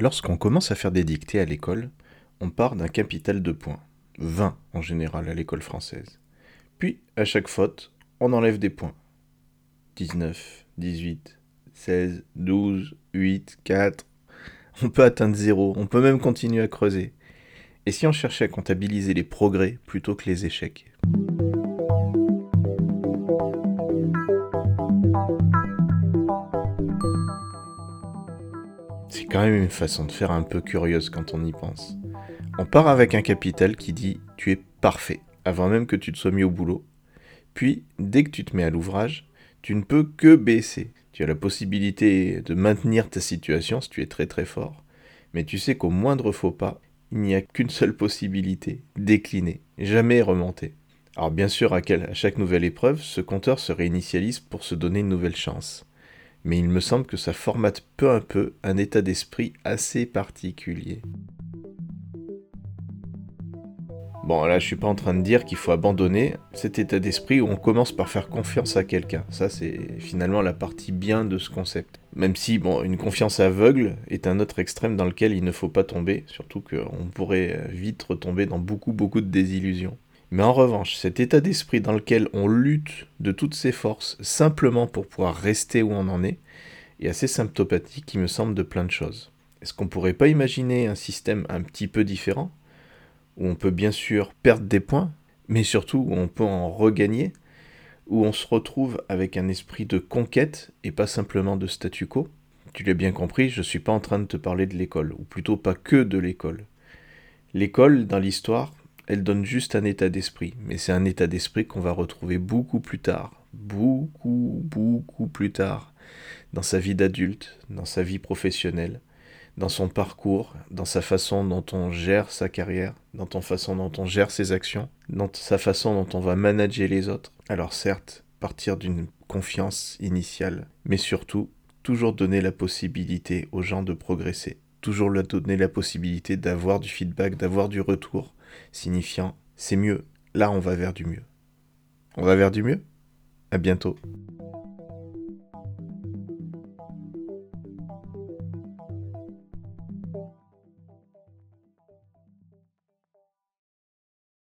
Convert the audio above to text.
Lorsqu'on commence à faire des dictées à l'école, on part d'un capital de points, 20 en général à l'école française. Puis, à chaque faute, on enlève des points. 19, 18, 16, 12, 8, 4. On peut atteindre 0, on peut même continuer à creuser. Et si on cherchait à comptabiliser les progrès plutôt que les échecs? C'est quand même une façon de faire un peu curieuse quand on y pense. On part avec un capital qui dit tu es parfait, avant même que tu te sois mis au boulot. Puis, dès que tu te mets à l'ouvrage, tu ne peux que baisser. Tu as la possibilité de maintenir ta situation si tu es très très fort. Mais tu sais qu'au moindre faux pas, il n'y a qu'une seule possibilité, décliner, jamais remonter. Alors bien sûr, à, chaque nouvelle épreuve, ce compteur se réinitialise pour se donner une nouvelle chance. Mais il me semble que ça formate peu à peu un état d'esprit assez particulier. Bon, là, je suis pas en train de dire qu'il faut abandonner cet état d'esprit où on commence par faire confiance à quelqu'un. Ça, c'est finalement la partie bien de ce concept. Même si, bon, une confiance aveugle est un autre extrême dans lequel il ne faut pas tomber, surtout qu'on pourrait vite retomber dans beaucoup, beaucoup de désillusions. Mais en revanche, cet état d'esprit dans lequel on lutte de toutes ses forces simplement pour pouvoir rester où on en est, est assez symptomatique, il me semble, de plein de choses. Est-ce qu'on pourrait pas imaginer un système un petit peu différent où on peut bien sûr perdre des points, mais surtout où on peut en regagner, où on se retrouve avec un esprit de conquête et pas simplement de statu quo? Tu l'as bien compris, je ne suis pas en train de te parler de l'école, ou plutôt pas que de l'école. L'école, dans l'histoire, elle donne juste un état d'esprit, mais c'est un état d'esprit qu'on va retrouver beaucoup plus tard, beaucoup, beaucoup plus tard, dans sa vie d'adulte, dans sa vie professionnelle, dans son parcours, dans sa façon dont on gère sa carrière, dans sa façon dont on gère ses actions, dans sa façon dont on va manager les autres. Alors certes, partir d'une confiance initiale, mais surtout, toujours donner la possibilité aux gens de progresser, toujours leur donner la possibilité d'avoir du feedback, d'avoir du retour, signifiant c'est mieux, là on va vers du mieux. On va vers du mieux? À bientôt.